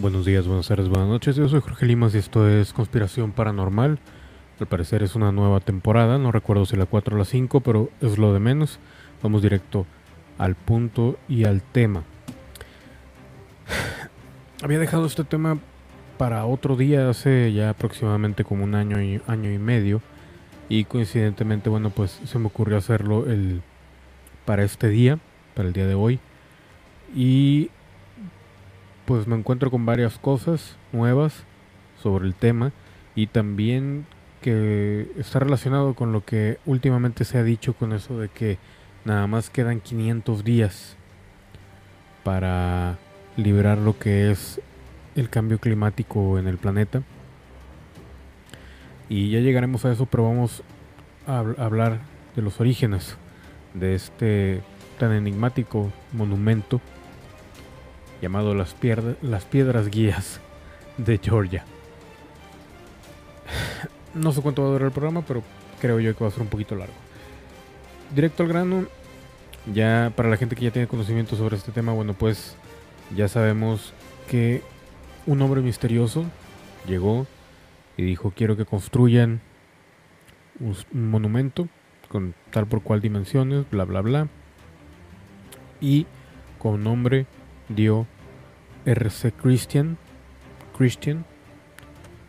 Buenos días, buenas tardes, buenas noches. Yo soy Jorge Limas y esto es Conspiración Paranormal. Al parecer es una nueva temporada, no recuerdo si la 4 o la 5, pero es lo de menos. Vamos directo al punto y al tema. Había dejado este tema para otro día hace ya aproximadamente como un año y, año y medio. Y coincidentemente, bueno, pues se me ocurrió hacerlo el, para este día, para el día de hoy. Y pues me encuentro con varias cosas nuevas sobre el tema y también que está relacionado con lo que últimamente se ha dicho con eso de que nada más quedan 500 días para liberar lo que es el cambio climático en el planeta. Y ya llegaremos a eso, pero vamos a hablar de los orígenes de este tan enigmático monumento llamado Las, Piedras Guías de Georgia. No sé cuánto va a durar el programa, pero creo yo que va a ser un poquito largo. Directo al grano, ya para la gente que ya tiene conocimiento sobre este tema, bueno, pues ya sabemos que un hombre misterioso llegó y dijo quiero que construyan un, monumento con tal por cual dimensiones, bla bla bla. Y con nombre dio RC Christian, Christian,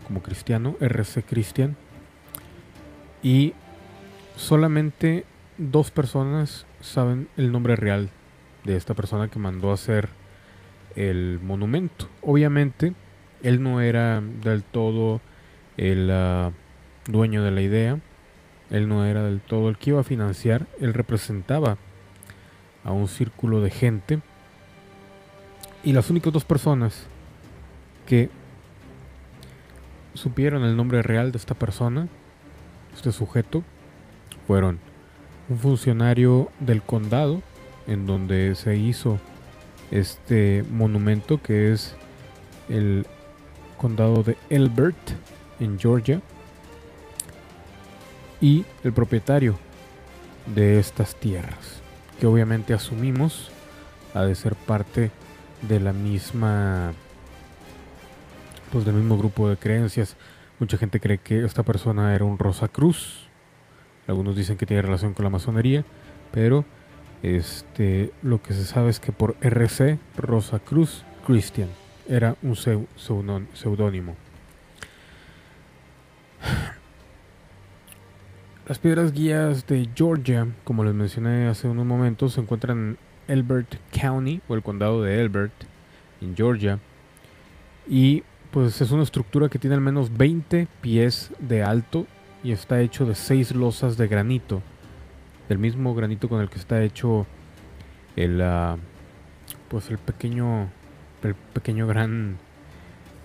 como cristiano, RC Christian. Y solamente dos personas saben el nombre real de esta persona que mandó a hacer el monumento. Obviamente, él no era del todo el ah, dueño de la idea, él no era del todo el que iba a financiar, él representaba a un círculo de gente y las únicas dos personas que supieron el nombre real de esta persona, este sujeto, fueron un funcionario del condado en donde se hizo este monumento que es el condado de Elbert en Georgia y el propietario de estas tierras que obviamente asumimos ha de ser parte de la misma pues del mismo grupo de creencias. Mucha gente cree que esta persona era un Rosa Cruz. Algunos dicen que tiene relación con la masonería, pero este lo que se sabe es que por RC Rosa Cruz Christian era un seudónimo. Las piedras guías de Georgia, como les mencioné hace unos momentos, se encuentran Elbert County o el condado de Elbert en Georgia. Y pues es una estructura que tiene al menos 20 pies de alto y está hecho de seis losas de granito, del mismo granito con el que está hecho el uh, pues el pequeño el pequeño gran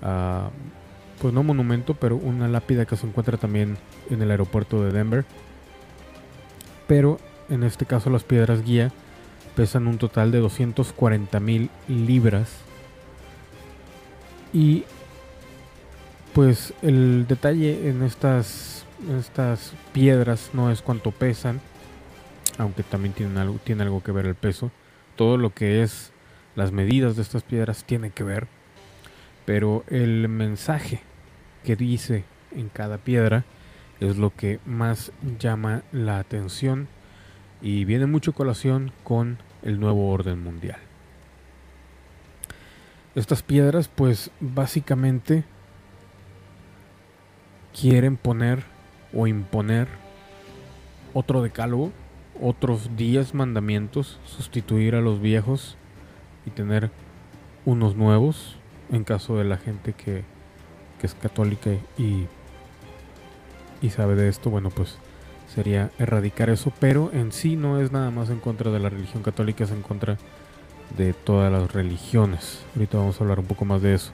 uh, pues no monumento, pero una lápida que se encuentra también en el aeropuerto de Denver. Pero en este caso las piedras guía pesan un total de 240 mil libras. Y pues el detalle en estas, estas piedras no es cuánto pesan, aunque también tienen algo, tiene algo que ver el peso. Todo lo que es las medidas de estas piedras tiene que ver. Pero el mensaje que dice en cada piedra es lo que más llama la atención y viene mucho colación con el nuevo orden mundial. Estas piedras pues básicamente quieren poner o imponer otro decálogo, otros 10 mandamientos, sustituir a los viejos y tener unos nuevos en caso de la gente que, que es católica y, y sabe de esto, bueno pues sería erradicar eso, pero en sí no es nada más en contra de la religión católica, es en contra de todas las religiones. Ahorita vamos a hablar un poco más de eso.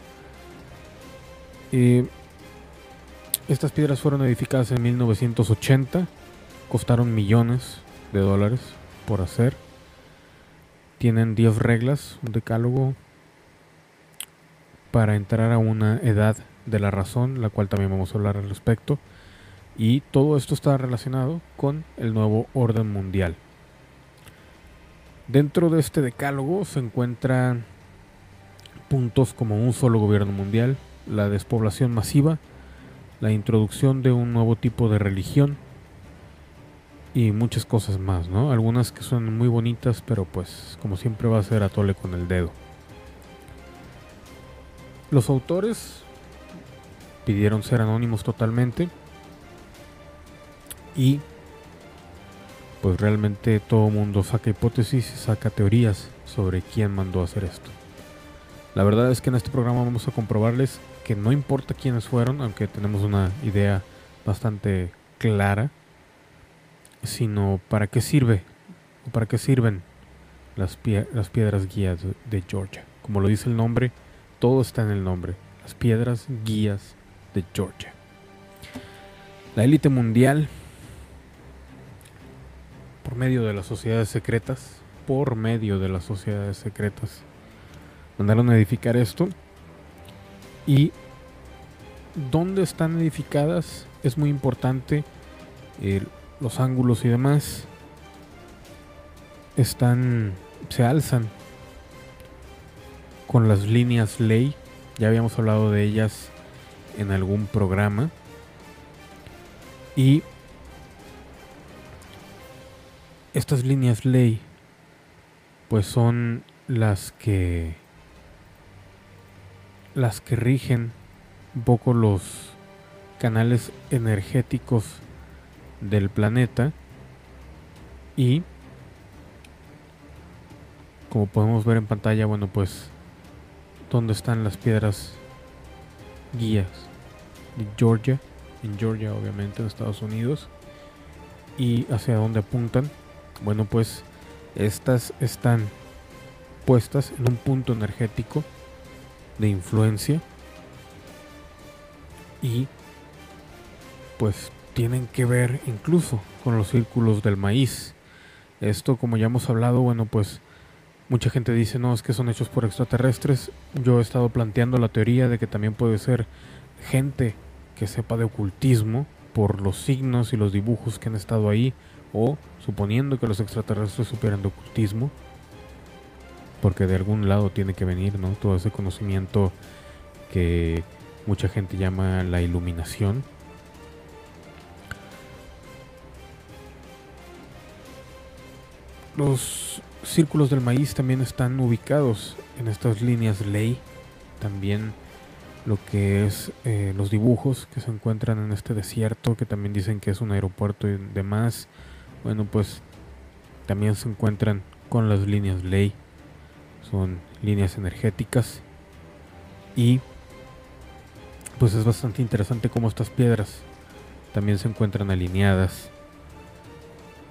estas piedras fueron edificadas en 1980, costaron millones de dólares por hacer. Tienen 10 reglas, un decálogo para entrar a una edad de la razón, la cual también vamos a hablar al respecto. Y todo esto está relacionado con el nuevo orden mundial. Dentro de este decálogo se encuentran puntos como un solo gobierno mundial, la despoblación masiva, la introducción de un nuevo tipo de religión y muchas cosas más, ¿no? Algunas que son muy bonitas, pero pues como siempre va a ser a tole con el dedo. Los autores pidieron ser anónimos totalmente y pues realmente todo mundo saca hipótesis saca teorías sobre quién mandó a hacer esto. La verdad es que en este programa vamos a comprobarles que no importa quiénes fueron, aunque tenemos una idea bastante clara, sino para qué sirve o para qué sirven las, las piedras guías de Georgia. Como lo dice el nombre, todo está en el nombre. Las piedras guías de Georgia. La élite mundial por medio de las sociedades secretas, por medio de las sociedades secretas, mandaron a edificar esto. Y dónde están edificadas es muy importante. los ángulos y demás están, se alzan con las líneas ley. Ya habíamos hablado de ellas en algún programa. Y estas líneas ley pues son las que las que rigen un poco los canales energéticos del planeta y como podemos ver en pantalla bueno pues dónde están las piedras guías de Georgia en Georgia obviamente en Estados Unidos. Y hacia dónde apuntan bueno, pues estas están puestas en un punto energético de influencia y pues tienen que ver incluso con los círculos del maíz. Esto, como ya hemos hablado, bueno, pues mucha gente dice, no, es que son hechos por extraterrestres. Yo he estado planteando la teoría de que también puede ser gente que sepa de ocultismo por los signos y los dibujos que han estado ahí o suponiendo que los extraterrestres supieran de ocultismo, porque de algún lado tiene que venir, ¿no? Todo ese conocimiento que mucha gente llama la iluminación. Los círculos del maíz también están ubicados en estas líneas ley. También lo que es eh, los dibujos que se encuentran en este desierto, que también dicen que es un aeropuerto y demás bueno, pues también se encuentran con las líneas ley. Son líneas energéticas. Y pues es bastante interesante cómo estas piedras también se encuentran alineadas.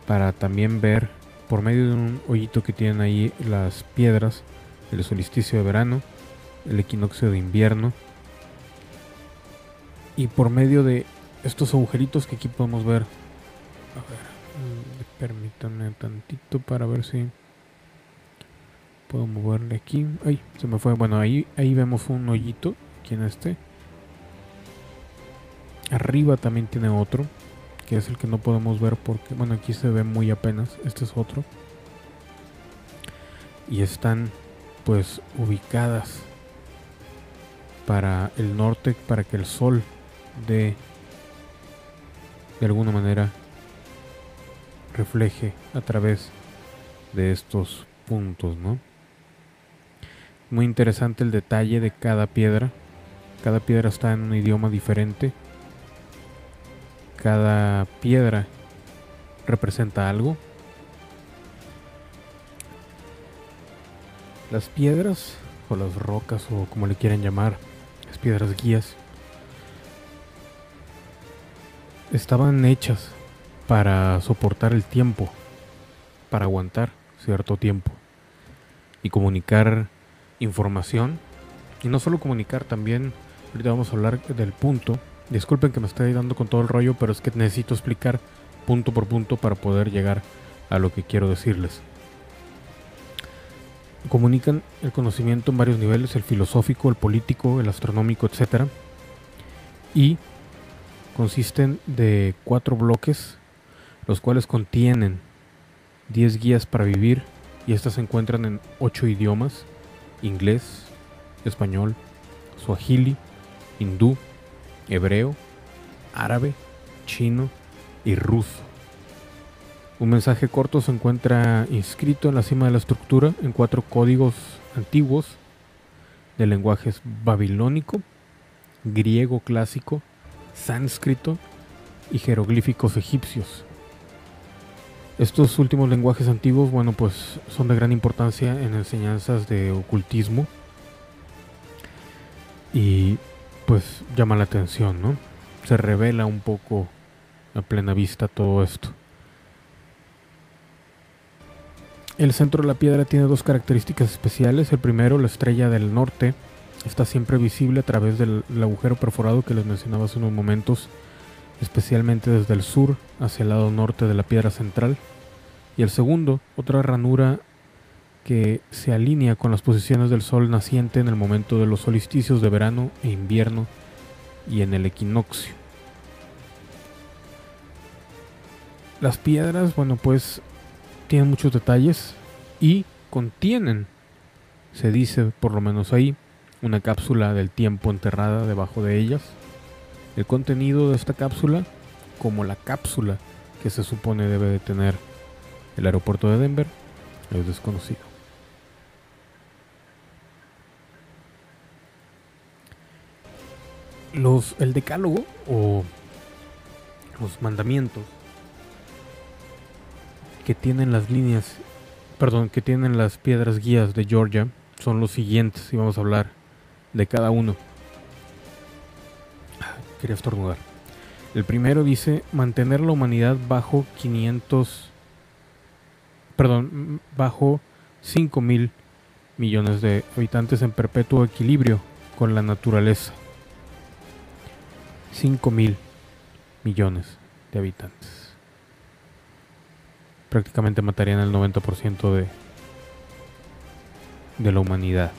Para también ver por medio de un hoyito que tienen ahí las piedras, el solsticio de verano, el equinoccio de invierno. Y por medio de estos agujeritos que aquí podemos ver. A ver, Permítanme tantito para ver si puedo moverle aquí. Ay, se me fue. Bueno, ahí, ahí vemos un hoyito. Aquí en este. Arriba también tiene otro. Que es el que no podemos ver porque, bueno, aquí se ve muy apenas. Este es otro. Y están pues ubicadas para el norte, para que el sol de de alguna manera refleje a través de estos puntos, ¿no? Muy interesante el detalle de cada piedra. Cada piedra está en un idioma diferente. Cada piedra representa algo. Las piedras, o las rocas, o como le quieran llamar, las piedras guías, estaban hechas para soportar el tiempo, para aguantar cierto tiempo y comunicar información. Y no solo comunicar, también, ahorita vamos a hablar del punto. Disculpen que me estoy dando con todo el rollo, pero es que necesito explicar punto por punto para poder llegar a lo que quiero decirles. Comunican el conocimiento en varios niveles, el filosófico, el político, el astronómico, etc. Y consisten de cuatro bloques los cuales contienen 10 guías para vivir y estas se encuentran en 8 idiomas, inglés, español, suajili, hindú, hebreo, árabe, chino y ruso. Un mensaje corto se encuentra inscrito en la cima de la estructura en cuatro códigos antiguos de lenguajes babilónico, griego clásico, sánscrito y jeroglíficos egipcios. Estos últimos lenguajes antiguos, bueno, pues son de gran importancia en enseñanzas de ocultismo y pues llama la atención, ¿no? Se revela un poco a plena vista todo esto. El centro de la piedra tiene dos características especiales. El primero, la estrella del norte, está siempre visible a través del, agujero perforado que les mencionaba hace unos momentos, especialmente desde el sur hacia el lado norte de la piedra central. Y el segundo, otra ranura que se alinea con las posiciones del sol naciente en el momento de los solsticios de verano e invierno y en el equinoccio. Las piedras, bueno, pues tienen muchos detalles y contienen, se dice por lo menos ahí, una cápsula del tiempo enterrada debajo de ellas. El contenido de esta cápsula, como la cápsula que se supone debe de tener el aeropuerto de Denver, es desconocido. Los, el decálogo o los mandamientos que tienen las líneas, perdón, que tienen las piedras guías de Georgia son los siguientes y vamos a hablar de cada uno. Quería estornudar. El primero dice mantener la humanidad bajo 500, perdón, bajo 5 mil millones de habitantes en perpetuo equilibrio con la naturaleza. 5 mil millones de habitantes prácticamente matarían el 90% de, de la humanidad.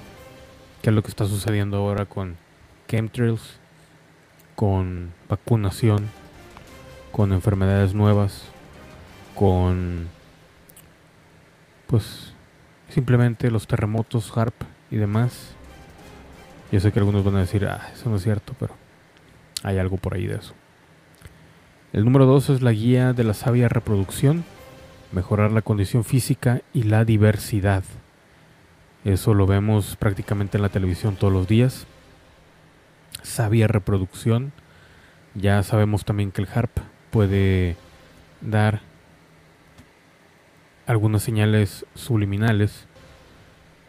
Que es lo que está sucediendo ahora con chemtrails, con vacunación, con enfermedades nuevas, con pues simplemente los terremotos, HARP y demás. Yo sé que algunos van a decir, ah, eso no es cierto, pero hay algo por ahí de eso. El número 2 es la guía de la sabia reproducción mejorar la condición física y la diversidad. Eso lo vemos prácticamente en la televisión todos los días. Sabia reproducción. Ya sabemos también que el HARP puede dar algunas señales subliminales.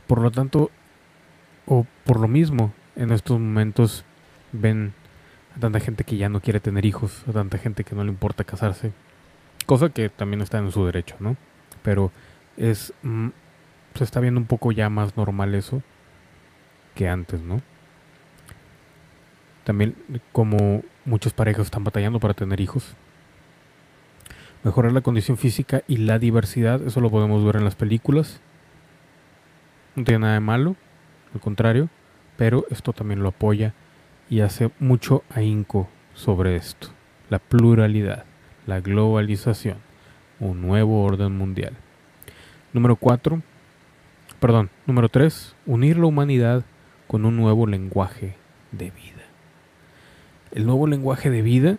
Por lo tanto, o por lo mismo, en estos momentos ven a tanta gente que ya no quiere tener hijos, a tanta gente que no le importa casarse, Cosa que también está en su derecho, ¿no? Pero es... Mm, se está viendo un poco ya más normal eso que antes, ¿no? También como muchas parejas están batallando para tener hijos. Mejorar la condición física y la diversidad, eso lo podemos ver en las películas. No tiene nada de malo, al contrario, pero esto también lo apoya y hace mucho ahínco sobre esto, la pluralidad la globalización, un nuevo orden mundial. Número 4, perdón, número 3, unir la humanidad con un nuevo lenguaje de vida. El nuevo lenguaje de vida,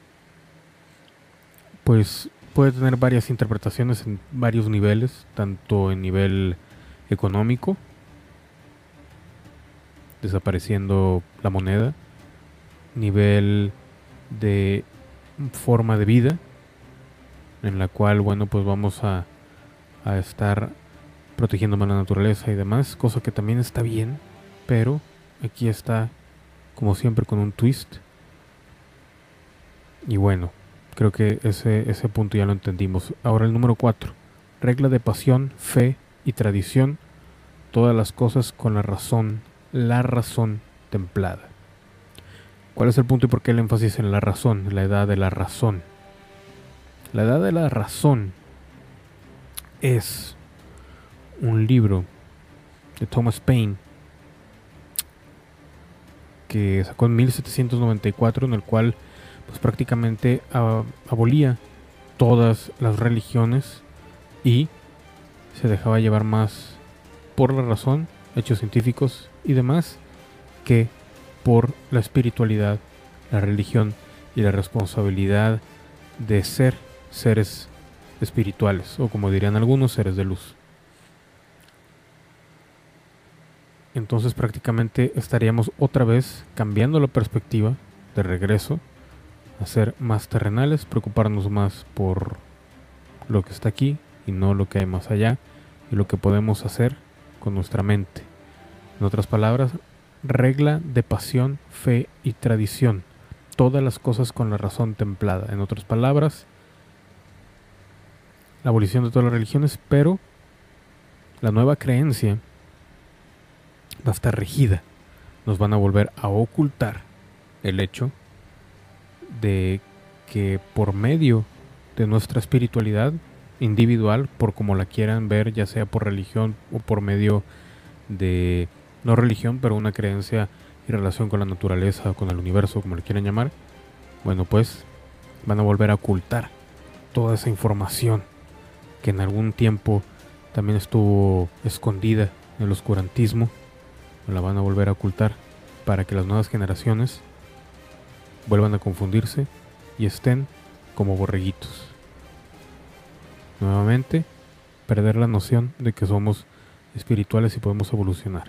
pues puede tener varias interpretaciones en varios niveles, tanto en nivel económico, desapareciendo la moneda, nivel de forma de vida, en la cual, bueno, pues vamos a, a estar protegiendo más la naturaleza y demás, cosa que también está bien, pero aquí está, como siempre, con un twist. Y bueno, creo que ese, ese punto ya lo entendimos. Ahora el número 4. Regla de pasión, fe y tradición. Todas las cosas con la razón, la razón templada. ¿Cuál es el punto y por qué el énfasis en la razón, la edad de la razón? La Edad de la Razón es un libro de Thomas Paine que sacó en 1794 en el cual pues prácticamente abolía todas las religiones y se dejaba llevar más por la razón, hechos científicos y demás que por la espiritualidad, la religión y la responsabilidad de ser seres espirituales, o como dirían algunos, seres de luz. Entonces prácticamente estaríamos otra vez cambiando la perspectiva de regreso a ser más terrenales, preocuparnos más por lo que está aquí y no lo que hay más allá y lo que podemos hacer con nuestra mente. En otras palabras, regla de pasión, fe y tradición. Todas las cosas con la razón templada. En otras palabras, la abolición de todas las religiones, pero la nueva creencia va a estar regida. Nos van a volver a ocultar el hecho de que por medio de nuestra espiritualidad individual, por como la quieran ver, ya sea por religión o por medio de, no religión, pero una creencia y relación con la naturaleza o con el universo, como le quieran llamar, bueno, pues van a volver a ocultar toda esa información que en algún tiempo también estuvo escondida en el oscurantismo, la van a volver a ocultar para que las nuevas generaciones vuelvan a confundirse y estén como borreguitos. Nuevamente, perder la noción de que somos espirituales y podemos evolucionar.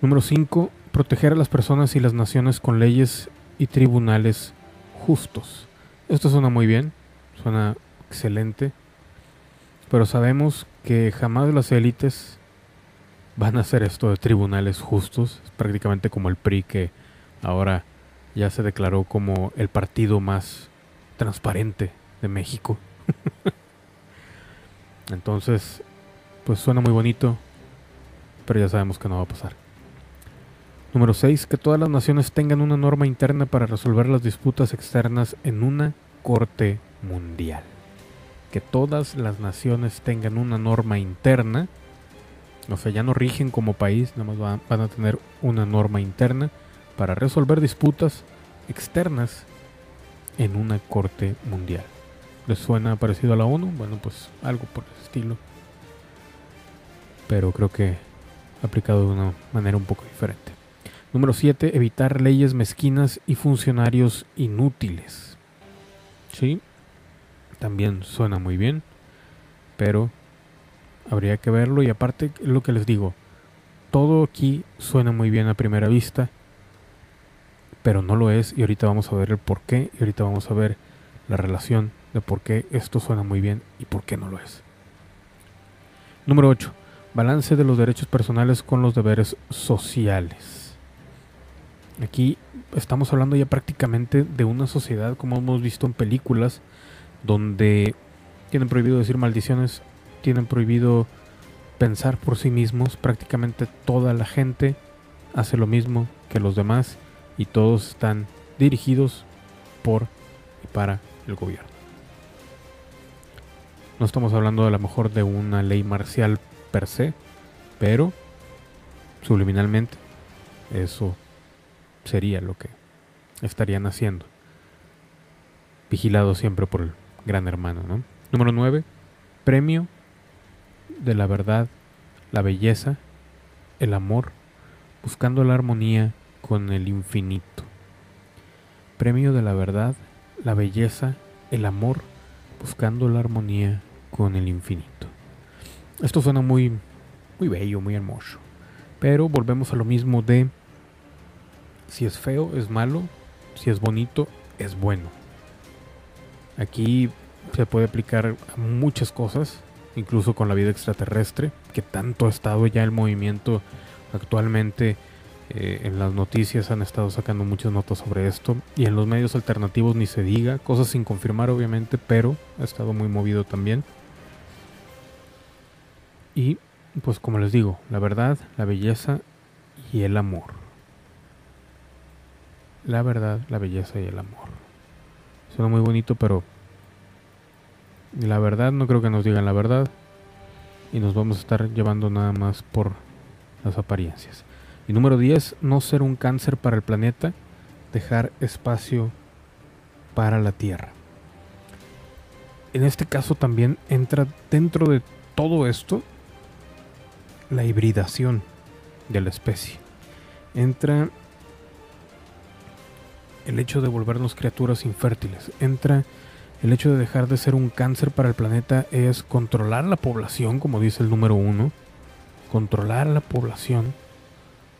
Número 5. Proteger a las personas y las naciones con leyes y tribunales justos. Esto suena muy bien, suena excelente, pero sabemos que jamás las élites van a hacer esto de tribunales justos, es prácticamente como el PRI que ahora ya se declaró como el partido más transparente de México. Entonces, pues suena muy bonito, pero ya sabemos que no va a pasar. Número 6. Que todas las naciones tengan una norma interna para resolver las disputas externas en una corte mundial. Que todas las naciones tengan una norma interna. O sea, ya no rigen como país, nada más van, a tener una norma interna para resolver disputas externas en una corte mundial. ¿Les suena parecido a la ONU? Bueno, pues algo por el estilo. Pero creo que aplicado de una manera un poco diferente. Número 7. Evitar leyes mezquinas y funcionarios inútiles. Sí, también suena muy bien, pero habría que verlo y aparte lo que les digo, todo aquí suena muy bien a primera vista, pero no lo es y ahorita vamos a ver el por qué y ahorita vamos a ver la relación de por qué esto suena muy bien y por qué no lo es. Número 8. Balance de los derechos personales con los deberes sociales. Aquí estamos hablando ya prácticamente de una sociedad como hemos visto en películas donde tienen prohibido decir maldiciones, tienen prohibido pensar por sí mismos, prácticamente toda la gente hace lo mismo que los demás y todos están dirigidos por y para el gobierno. No estamos hablando a lo mejor de una ley marcial per se, pero subliminalmente eso sería lo que estarían haciendo. Vigilado siempre por el gran hermano, ¿no? Número 9. Premio de la verdad, la belleza, el amor, buscando la armonía con el infinito. Premio de la verdad, la belleza, el amor, buscando la armonía con el infinito. Esto suena muy, muy bello, muy hermoso. Pero volvemos a lo mismo de si es feo, es malo, si es bonito, es bueno. Aquí se puede aplicar a muchas cosas, incluso con la vida extraterrestre, que tanto ha estado ya el movimiento actualmente eh, en las noticias han estado sacando muchas notas sobre esto y en los medios alternativos ni se diga, cosas sin confirmar obviamente, pero ha estado muy movido también. Y pues como les digo, la verdad, la belleza y el amor. La verdad, la belleza y el amor. Suena muy bonito, pero la verdad no creo que nos digan la verdad y nos vamos a estar llevando nada más por las apariencias. Y número 10, no ser un cáncer para el planeta, dejar espacio para la Tierra. En este caso también entra dentro de todo esto la hibridación. de la especie. Entra el hecho de volvernos criaturas infértiles. Entra el hecho de dejar de ser un cáncer para el planeta es controlar la población, como dice el número uno. Controlar la población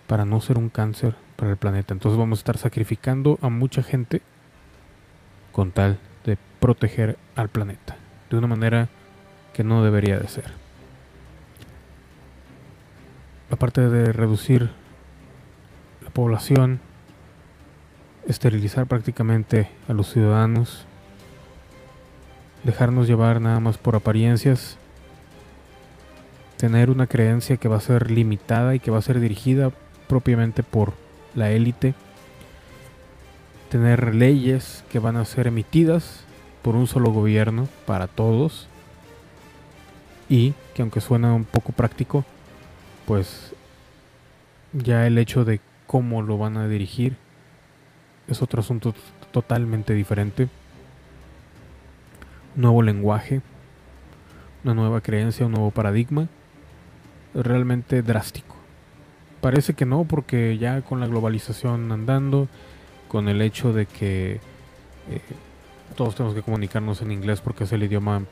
para no ser un cáncer para el planeta. Entonces vamos a estar sacrificando a mucha gente con tal de proteger al planeta. De una manera que no debería de ser. Aparte de reducir la población, esterilizar prácticamente a los ciudadanos, dejarnos llevar nada más por apariencias, tener una creencia que va a ser limitada y que va a ser dirigida propiamente por la élite, tener leyes que van a ser emitidas por un solo gobierno para todos y que aunque suena un poco práctico, pues ya el hecho de cómo lo van a dirigir es otro asunto totalmente diferente. Nuevo lenguaje, una nueva creencia, un nuevo paradigma, realmente drástico. Parece que no, porque ya con la globalización andando, con el hecho de que eh, todos tenemos que comunicarnos en inglés porque es el idioma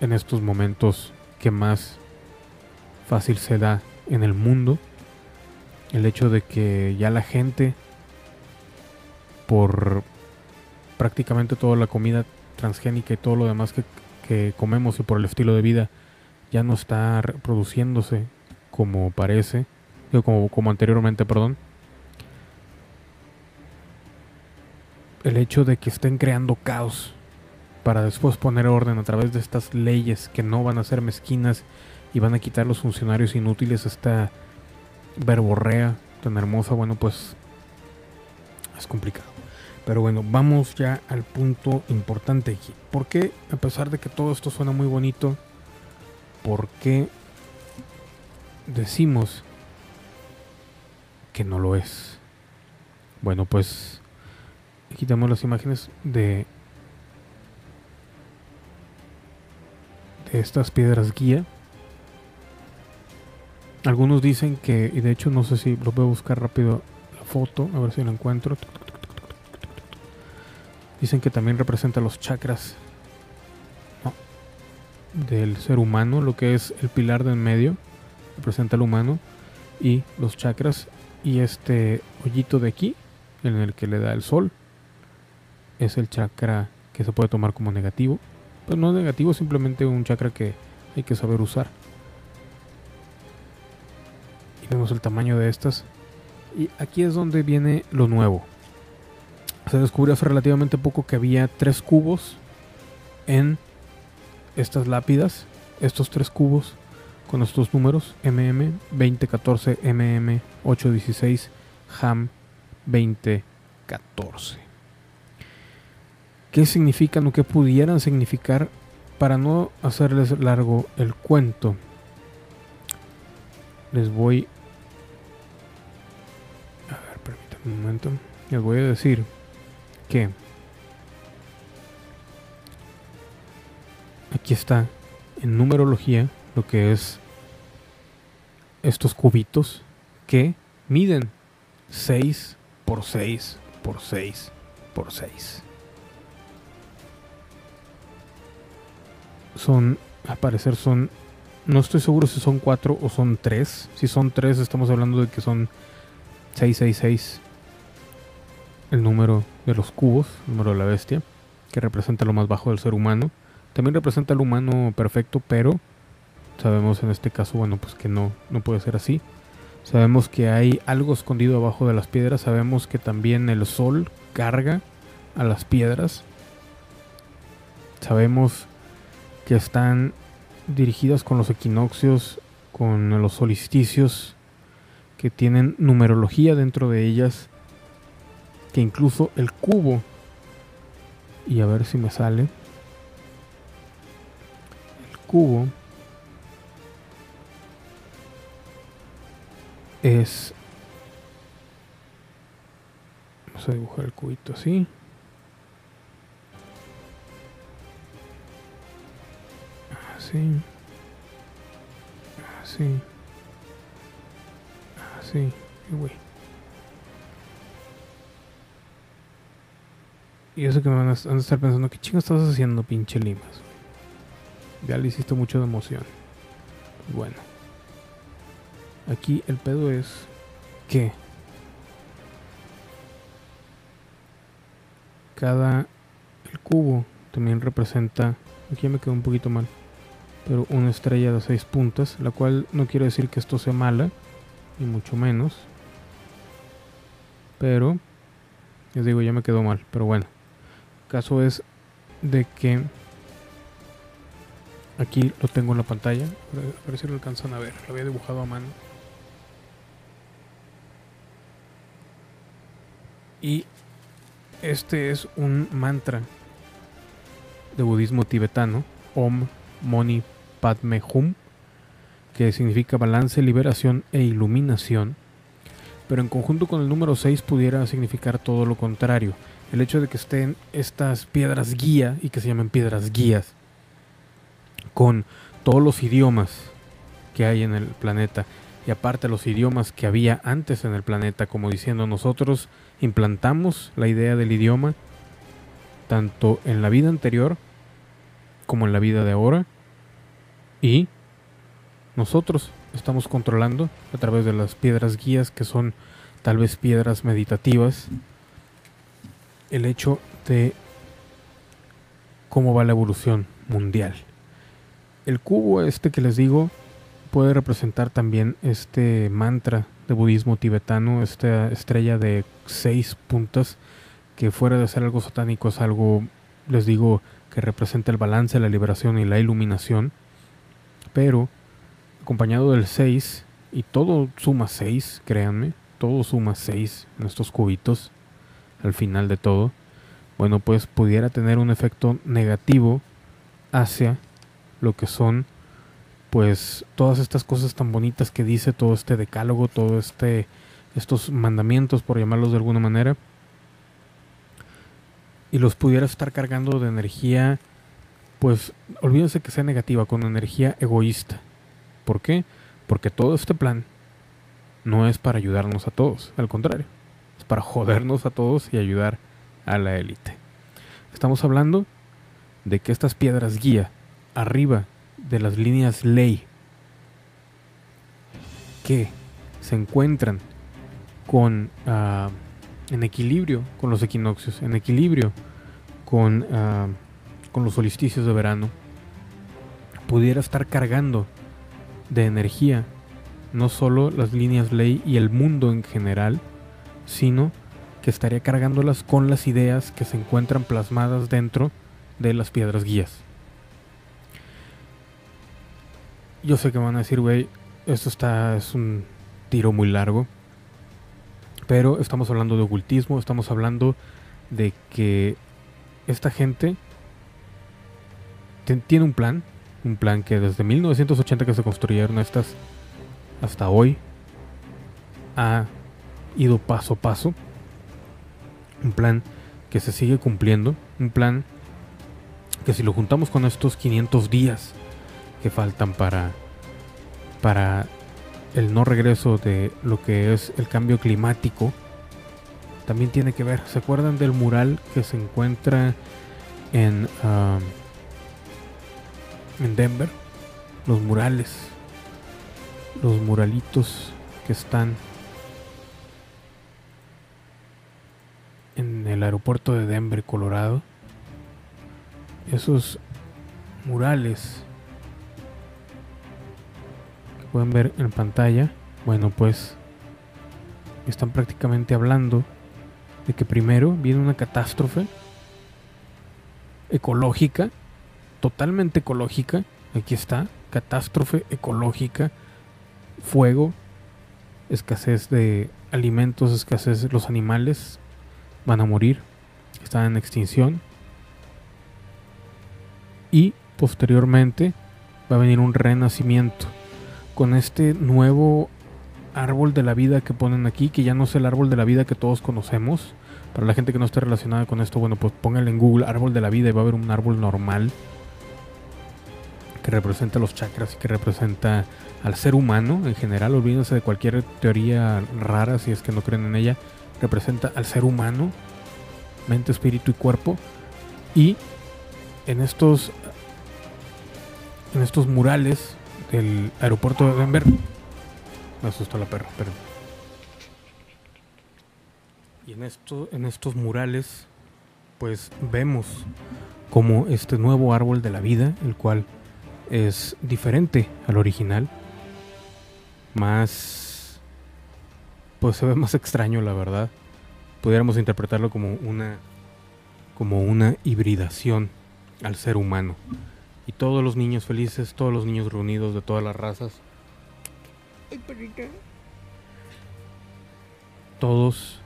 en estos momentos que más fácil se da en el mundo. El hecho de que ya la gente por prácticamente toda la comida transgénica y todo lo demás que, comemos y por el estilo de vida ya no está reproduciéndose como parece, como, anteriormente, perdón. El hecho de que estén creando caos para después poner orden a través de estas leyes que no van a ser mezquinas y van a quitar los funcionarios inútiles, esta verborrea tan hermosa, bueno, pues es complicado. Pero bueno, vamos ya al punto importante aquí. ¿Por qué, a pesar de que todo esto suena muy bonito, por qué decimos que no lo es? Bueno, pues quitamos las imágenes de, de estas piedras guía. Algunos dicen que, y de hecho no sé si lo voy a buscar rápido la foto, a ver si la encuentro. Dicen que también representa los chakras del ser humano, lo que es el pilar de en medio, representa al humano, y los chakras, y este hoyito de aquí, en el que le da el sol, es el chakra que se puede tomar como negativo. Pero no negativo, simplemente un chakra que hay que saber usar. Y vemos el tamaño de estas. Y aquí es donde viene lo nuevo se descubrió hace relativamente poco que había tres cubos en estas lápidas. Estos tres cubos con estos números MM 2014, MM 816, HAM 2014. ¿Qué significan o qué pudieran significar para no hacerles largo el cuento? Les voy... A ver, permítanme un momento. Les voy a decir que aquí está en numerología lo que es estos cubitos que miden 6 por 6 por 6 por 6. Son, al parecer son, no estoy seguro si son 4 o son 3. Si son 3 estamos hablando de que son 666 el número de los cubos, el número de la bestia, que representa lo más bajo del ser humano. También representa el humano perfecto, pero sabemos en este caso, bueno, pues que no, no puede ser así. Sabemos que hay algo escondido abajo de las piedras, sabemos que también el sol carga a las piedras. Sabemos que están dirigidas con los equinoccios, con los solsticios, que tienen numerología dentro de ellas que incluso el cubo, y a ver si me sale, el cubo es, vamos a dibujar el cubito así, así, así, así. Y eso que me van a, estar pensando, ¿qué chingo estás haciendo, pinche Limas? Ya le hiciste mucho de emoción. Bueno. Aquí el pedo es que cada el cubo también representa aquí me quedó un poquito mal pero una estrella de seis puntas la cual no quiere decir que esto sea mala ni mucho menos pero les digo ya me quedó mal pero bueno caso es de que aquí lo tengo en la pantalla a ver si lo alcanzan a ver lo había dibujado a mano y este es un mantra de budismo tibetano, Om Mani Padme Hum, que significa balance, liberación e iluminación, pero en conjunto con el número 6 pudiera significar todo lo contrario. El hecho de que estén estas piedras guía y que se llamen piedras guías con todos los idiomas que hay en el planeta y aparte los idiomas que había antes en el planeta, como diciendo nosotros implantamos la idea del idioma tanto en la vida anterior como en la vida de ahora y nosotros estamos controlando a través de las piedras guías que son tal vez piedras meditativas el hecho de cómo va la evolución mundial. El cubo este que les digo puede representar también este mantra de budismo tibetano, esta estrella de seis puntas, que fuera de ser algo satánico es algo, les digo, que representa el balance, la liberación y la iluminación, pero acompañado del 6, y todo suma 6, créanme, todo suma 6 en estos cubitos al final de todo, bueno, pues pudiera tener un efecto negativo hacia lo que son pues todas estas cosas tan bonitas que dice todo este decálogo, todo este estos mandamientos por llamarlos de alguna manera y los pudiera estar cargando de energía pues olvídense que sea negativa, con energía egoísta. ¿Por qué? Porque todo este plan no es para ayudarnos a todos, al contrario, es para jodernos a todos y ayudar a la élite. Estamos hablando de que estas piedras guía arriba de las líneas ley que se encuentran con ah, en equilibrio con los equinoccios, en equilibrio con, ah, con los solsticios de verano, pudiera estar cargando de energía no solo las líneas ley y el mundo en general, sino que estaría cargándolas con las ideas que se encuentran plasmadas dentro de las piedras guías. Yo sé que van a decir, güey, esto está, es un tiro muy largo. Pero estamos hablando de ocultismo, estamos hablando de que esta gente tiene un plan, un plan que desde 1980 que se construyeron estas hasta hoy ha ido paso a paso. Un plan que se sigue cumpliendo, un plan que si lo juntamos con estos 500 días que faltan para, para el no regreso de lo que es el cambio climático, también tiene que ver. ¿Se acuerdan del mural que se encuentra en, um, en Denver? Los murales, los muralitos que están en el aeropuerto de Denver, Colorado. Esos murales pueden ver en pantalla, bueno pues están prácticamente hablando de que primero viene una catástrofe ecológica, totalmente ecológica, aquí está, catástrofe ecológica, fuego, escasez de alimentos, escasez de los animales van a morir, están en extinción. Y posteriormente va a venir un renacimiento con este nuevo árbol de la vida que ponen aquí, que ya no es el árbol de la vida que todos conocemos. Para la gente que no esté relacionada con esto, bueno, pues pónganle en Google árbol de la vida y va a haber un árbol normal que representa los chakras y que representa al ser humano en general. Olvídense de cualquier teoría rara si es que no creen en ella. Representa al ser humano, mente, espíritu y cuerpo. Y en estos en estos murales del aeropuerto de Denver. Me asustó la perra, pero. Y en, esto, en estos murales, pues vemos como este nuevo árbol de la vida, el cual es diferente al original, más. Pues se ve más extraño, la verdad. Pudiéramos interpretarlo como una. como una hibridación al ser humano. Y todos los niños felices, todos los niños reunidos de todas las razas. Todos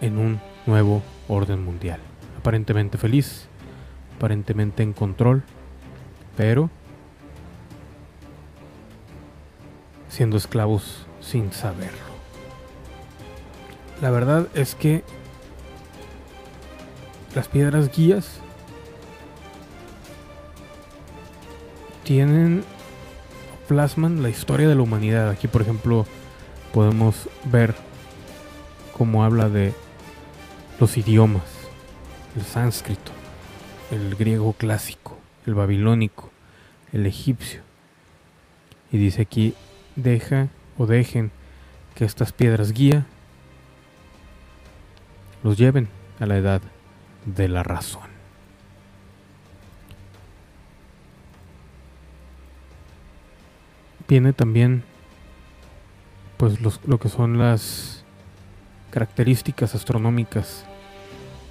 en un nuevo orden mundial. Aparentemente feliz, aparentemente en control, pero siendo esclavos sin saberlo. La verdad es que las piedras guías tienen, plasman la historia de la humanidad. Aquí, por ejemplo, podemos ver cómo habla de los idiomas, el sánscrito, el griego clásico, el babilónico, el egipcio. Y dice aquí, deja o dejen que estas piedras guía los lleven a la edad de la razón. Viene también pues lo que son las características astronómicas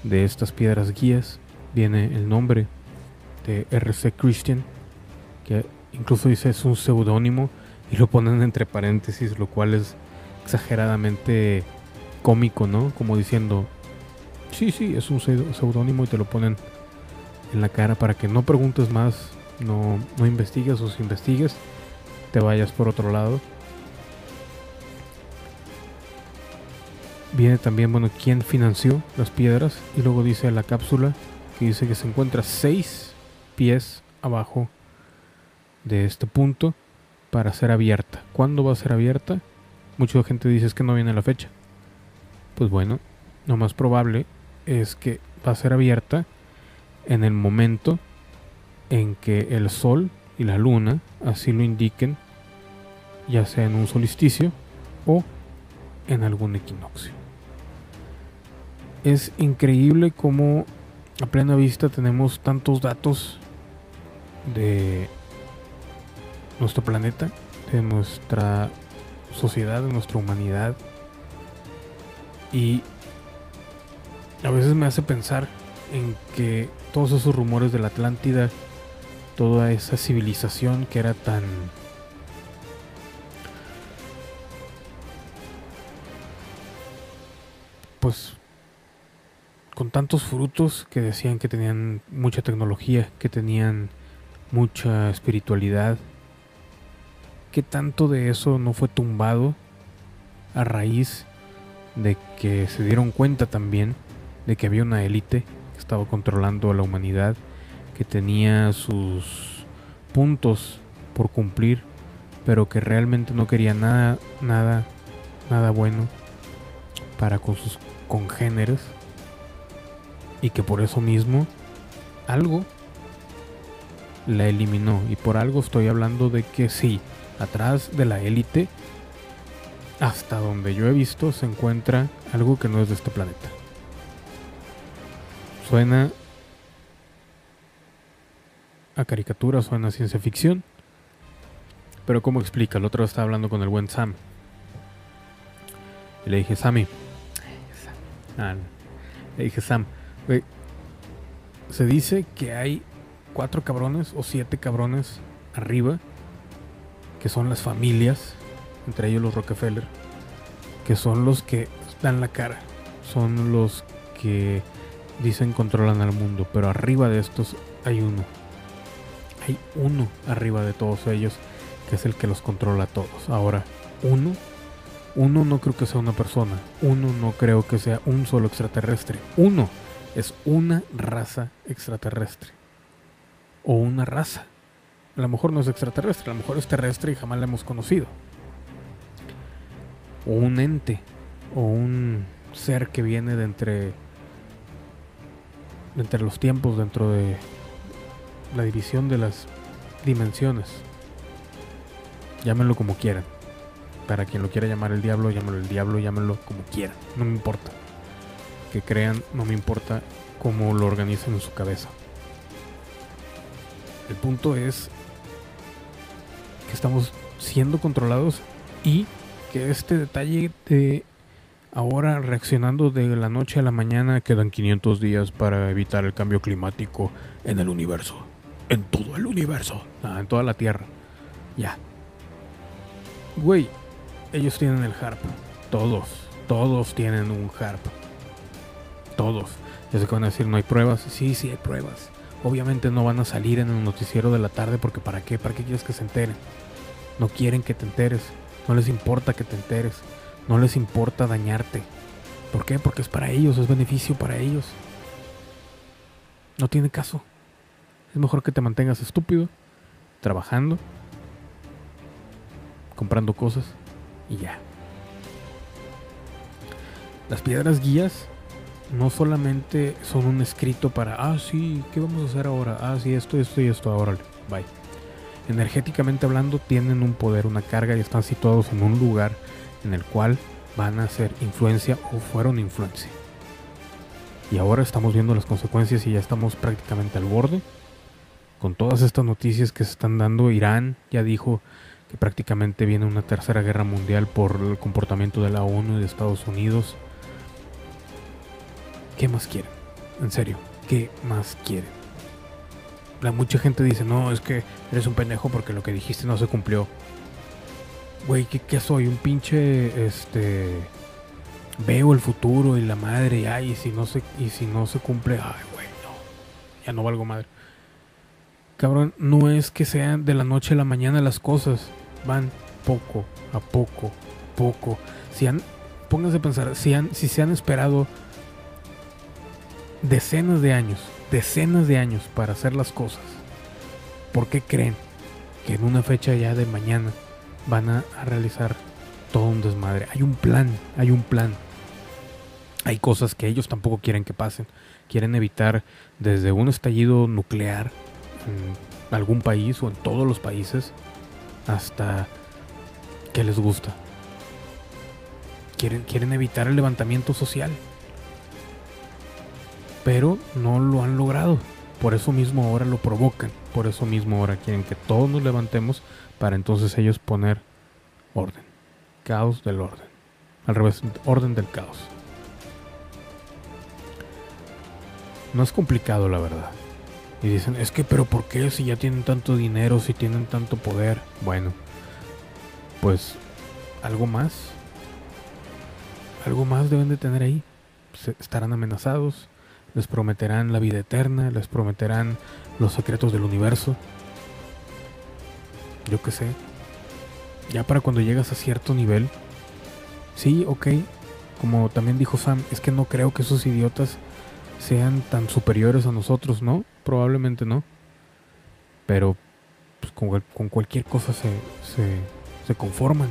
de estas piedras guías. Viene el nombre de RC Christian, que incluso dice es un seudónimo y lo ponen entre paréntesis, lo cual es exageradamente cómico, ¿no? Como diciendo, sí, sí, es un seudónimo y te lo ponen en la cara para que no preguntes más, no, no investigues o si investigues te vayas por otro lado. Viene también, bueno, quién financió las piedras. Y luego dice la cápsula que dice que se encuentra seis pies abajo de este punto para ser abierta. ¿Cuándo va a ser abierta? Mucha gente dice es que no viene la fecha. Pues bueno, lo más probable es que va a ser abierta en el momento en que el sol y la luna así lo indiquen, ya sea en un solsticio o en algún equinoccio. Es increíble cómo a plena vista tenemos tantos datos de nuestro planeta, de nuestra sociedad, de nuestra humanidad. Y a veces me hace pensar en que todos esos rumores de la Atlántida toda esa civilización que era tan pues con tantos frutos que decían que tenían mucha tecnología, que tenían mucha espiritualidad, que tanto de eso no fue tumbado a raíz de que se dieron cuenta también de que había una élite que estaba controlando a la humanidad que tenía sus puntos por cumplir, pero que realmente no quería nada, nada, nada bueno para con sus congéneres y que por eso mismo algo la eliminó y por algo estoy hablando de que sí, atrás de la élite hasta donde yo he visto se encuentra algo que no es de este planeta. Suena a caricatura, suena a ciencia ficción. Pero ¿cómo explica? El otro estaba hablando con el buen Sam. Y le dije, Sammy. Ah, le dije, Sam, se dice que hay cuatro cabrones o siete cabrones arriba, que son las familias, entre ellos los Rockefeller, que son los que dan la cara, son los que dicen controlan al mundo, pero arriba de estos hay uno hay uno arriba de todos ellos que es el que los controla a todos. Ahora, uno, uno no creo que sea una persona, uno no creo que sea un solo extraterrestre, uno es una raza extraterrestre o una raza A lo mejor no es extraterrestre, a lo mejor es terrestre y jamás la hemos conocido. O un ente, o un ser que viene de entre, de entre los tiempos, dentro de la división de las dimensiones. Llámenlo como quieran. Para quien lo quiera llamar el diablo, llámenlo el diablo, llámenlo como quieran. No me importa. Que crean, no me importa cómo lo organizan en su cabeza. El punto es que estamos siendo controlados y que este detalle de ahora reaccionando de la noche a la mañana quedan 500 días para evitar el cambio climático en el universo. En todo el universo. Ah, en toda la Tierra. Ya. Güey, ellos tienen el harp. Todos. Todos tienen un harp. Todos. Ya se van a decir, no hay pruebas. Sí, sí hay pruebas. Obviamente no van a salir en el noticiero de la tarde porque ¿para qué? ¿Para qué quieres que se enteren? No quieren que te enteres. No les importa que te enteres. No les importa dañarte. ¿Por qué? Porque es para ellos, es beneficio para ellos. No tiene caso. Es mejor que te mantengas estúpido, trabajando, comprando cosas y ya. Las piedras guías no solamente son un escrito para, ah, sí, ¿qué vamos a hacer ahora? Ah, sí, esto, esto y esto, ahora, bye. Energéticamente hablando, tienen un poder, una carga y están situados en un lugar en el cual van a ser influencia o fueron influencia. Y ahora estamos viendo las consecuencias y ya estamos prácticamente al borde. Con todas estas noticias que se están dando, Irán ya dijo que prácticamente viene una tercera guerra mundial por el comportamiento de la ONU y de Estados Unidos. ¿Qué más quieren? En serio, ¿qué más quieren? La mucha gente dice, no, es que eres un pendejo porque lo que dijiste no se cumplió. Güey, ¿qué, soy? Un pinche, este... Veo el futuro y la madre, ay, y si no se, y si no se cumple, ay, güey, no. Ya no valgo madre. Cabrón, no es que sean de la noche a la mañana las cosas. Van poco a poco, poco. Si han, pónganse a pensar, si, han, si se han esperado decenas de años, decenas de años para hacer las cosas, ¿por qué creen que en una fecha ya de mañana van a, a realizar todo un desmadre? Hay un plan, hay un plan. Hay cosas que ellos tampoco quieren que pasen. Quieren evitar desde un estallido nuclear en algún país o en todos los países hasta que les gusta. Quieren, quieren evitar el levantamiento social. Pero no lo han logrado. Por eso mismo ahora lo provocan. Por eso mismo ahora quieren que todos nos levantemos para entonces ellos poner orden. Caos del orden. Al revés, orden del caos. No es complicado, la verdad. Y dicen, es que, pero ¿por qué si ya tienen tanto dinero, si tienen tanto poder? Bueno, pues algo más. Algo más deben de tener ahí. estarán amenazados, les prometerán la vida eterna, les prometerán los secretos del universo. Yo qué sé. Ya para cuando llegas a cierto nivel, sí, ok. Como también dijo Sam, es que no creo que esos idiotas sean tan superiores a nosotros, ¿no? Probablemente no. Pero pues, con, cualquier cosa se, se, conforman.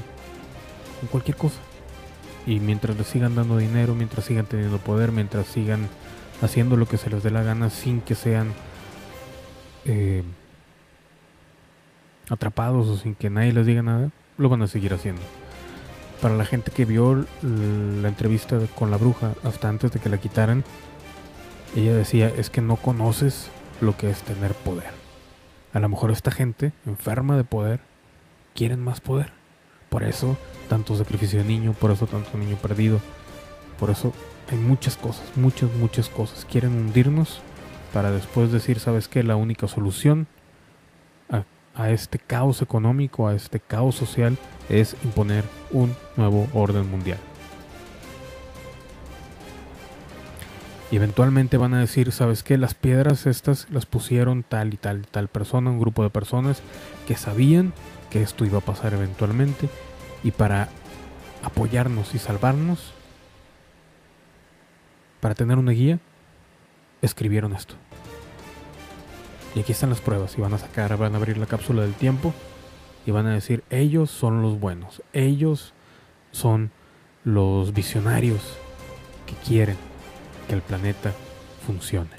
Con cualquier cosa. Y mientras les sigan dando dinero, mientras sigan teniendo poder, mientras sigan haciendo lo que se les dé la gana sin que sean eh, atrapados o sin que nadie les diga nada, lo van a seguir haciendo. Para la gente que vio la entrevista con la bruja hasta antes de que la quitaran, ella decía, es que no conoces lo que es tener poder. A lo mejor esta gente, enferma de poder, quieren más poder. Por eso tanto sacrificio de niño, por eso tanto niño perdido. Por eso hay muchas cosas, muchas, muchas cosas. Quieren hundirnos para después decir, ¿sabes qué? La única solución a, a este caos económico, a este caos social, es imponer un nuevo orden mundial. Y eventualmente van a decir, ¿sabes qué? Las piedras estas las pusieron tal y tal tal persona, un grupo de personas que sabían que esto iba a pasar eventualmente. Y para apoyarnos y salvarnos, para tener una guía, escribieron esto. Y aquí están las pruebas. Y van a sacar, van a abrir la cápsula del tiempo. Y van a decir, ellos son los buenos. Ellos son los visionarios que quieren que el planeta funcione.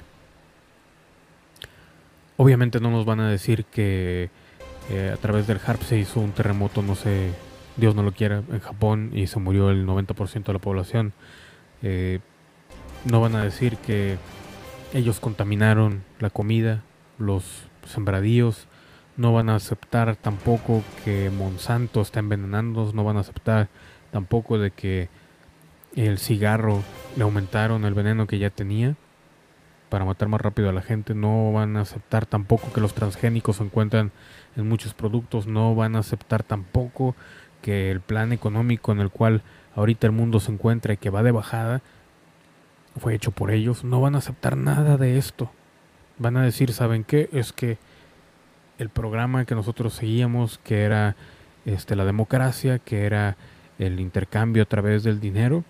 Obviamente no nos van a decir que eh, a través del HARP se hizo un terremoto, no sé, Dios no lo quiera, en Japón y se murió el 90% de la población. Eh, no van a decir que ellos contaminaron la comida, los sembradíos. No van a aceptar tampoco que Monsanto está envenenando. No van a aceptar tampoco de que el cigarro le aumentaron el veneno que ya tenía para matar más rápido a la gente. No van a aceptar tampoco que los transgénicos se encuentran en muchos productos. No van a aceptar tampoco que el plan económico en el cual ahorita el mundo se encuentra y que va de bajada fue hecho por ellos. No van a aceptar nada de esto. Van a decir, ¿saben qué? Es que el programa que nosotros seguíamos, que era este, la democracia, que era el intercambio a través del dinero,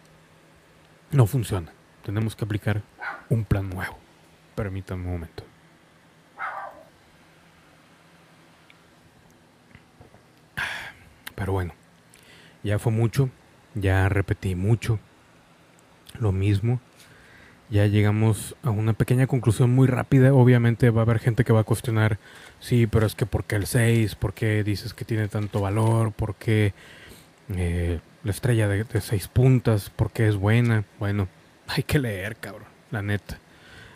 no funciona. Tenemos que aplicar un plan nuevo. Permítanme un momento. Pero bueno, ya fue mucho, ya repetí mucho lo mismo. Ya llegamos a una pequeña conclusión muy rápida. Obviamente va a haber gente que va a cuestionar, sí, pero es que ¿por qué el 6? ¿Por qué dices que tiene tanto valor? ¿Por qué eh, la estrella de, seis puntas? ¿Por qué es buena? Bueno, hay que leer, cabrón, la neta.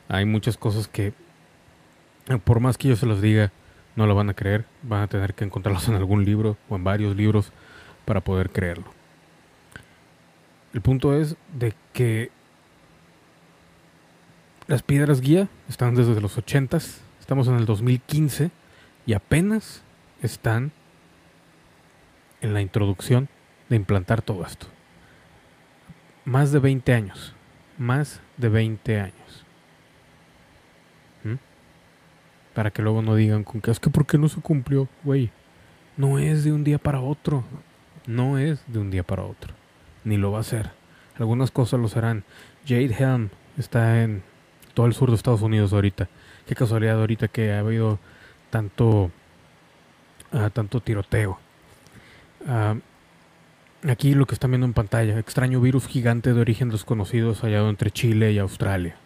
Hay muchas cosas que, por más que yo se los diga, no lo van a creer. Van a tener que encontrarlos en algún libro o en varios libros para poder creerlo. El punto es de que las piedras guía están desde los 80 estamos en el 2015 y apenas están en la introducción de implantar todo esto. Más de 20 años, más de 20 años. ¿Mm? Para que luego no digan con que es que ¿por qué no se cumplió, güey? No es de un día para otro. No es de un día para otro. Ni lo va a ser. Algunas cosas lo serán. Jade Helm está en todo el sur de Estados Unidos ahorita. Qué casualidad ahorita que ha habido tanto, uh, tanto tiroteo. Uh, aquí lo que están viendo en pantalla, extraño virus gigante de origen desconocido hallado entre Chile y Australia.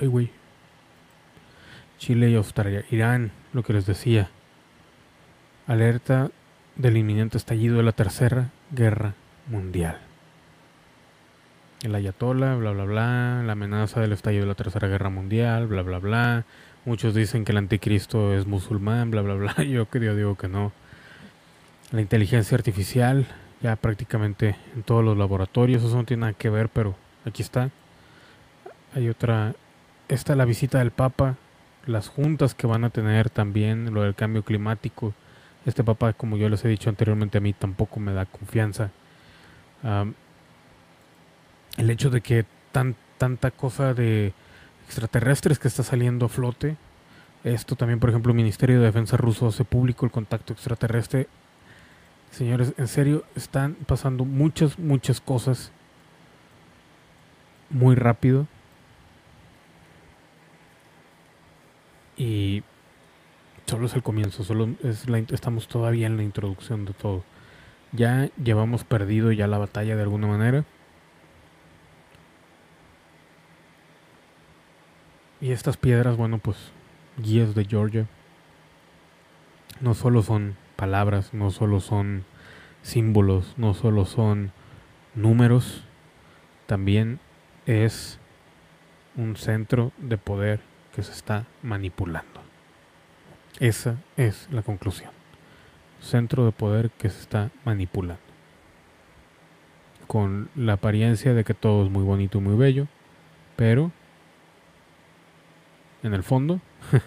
Ay, güey. Chile y Australia. Irán, lo que les decía. Alerta del inminente estallido de la Tercera Guerra Mundial. El ayatola, bla, bla, bla, la amenaza del estallido de la Tercera Guerra Mundial, bla, bla, bla. Muchos dicen que el anticristo es musulmán, bla, bla, bla. Yo, yo digo que no. La inteligencia artificial, ya prácticamente en todos los laboratorios, eso no tiene nada que ver, pero aquí está. Hay otra, esta la visita del Papa, las juntas que van a tener también, lo del cambio climático. Este Papa, como yo les he dicho anteriormente, a mí tampoco me da confianza. El hecho de que tan, tanta cosa de extraterrestres que está saliendo a flote. Esto también, por ejemplo, el Ministerio de Defensa ruso hace público el contacto extraterrestre. Señores, en serio, están pasando muchas, muchas cosas muy rápido. Y solo es el comienzo, solo es la, estamos todavía en la introducción de todo. Ya llevamos perdido ya la batalla de alguna manera. Y estas piedras, bueno, pues guías de Georgia, no solo son palabras, no solo son símbolos, no solo son números, también es un centro de poder que se está manipulando. Esa es la conclusión. Centro de poder que se está manipulando. Con la apariencia de que todo es muy bonito y muy bello, pero en el fondo,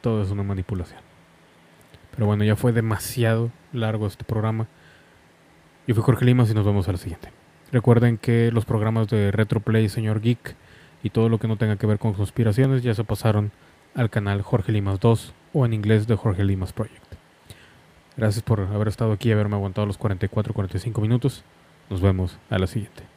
todo es una manipulación. Pero bueno, ya fue demasiado largo este programa. Yo fui Jorge Limas y nos vemos a la siguiente. Recuerden que los programas de Retroplay, Señor Geek y todo lo que no tenga que ver con conspiraciones ya se pasaron al canal Jorge Limas 2 o en inglés de Jorge Limas Project. Gracias por haber estado aquí y haberme aguantado los 44-45 minutos. Nos vemos a la siguiente.